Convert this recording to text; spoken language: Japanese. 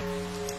うん。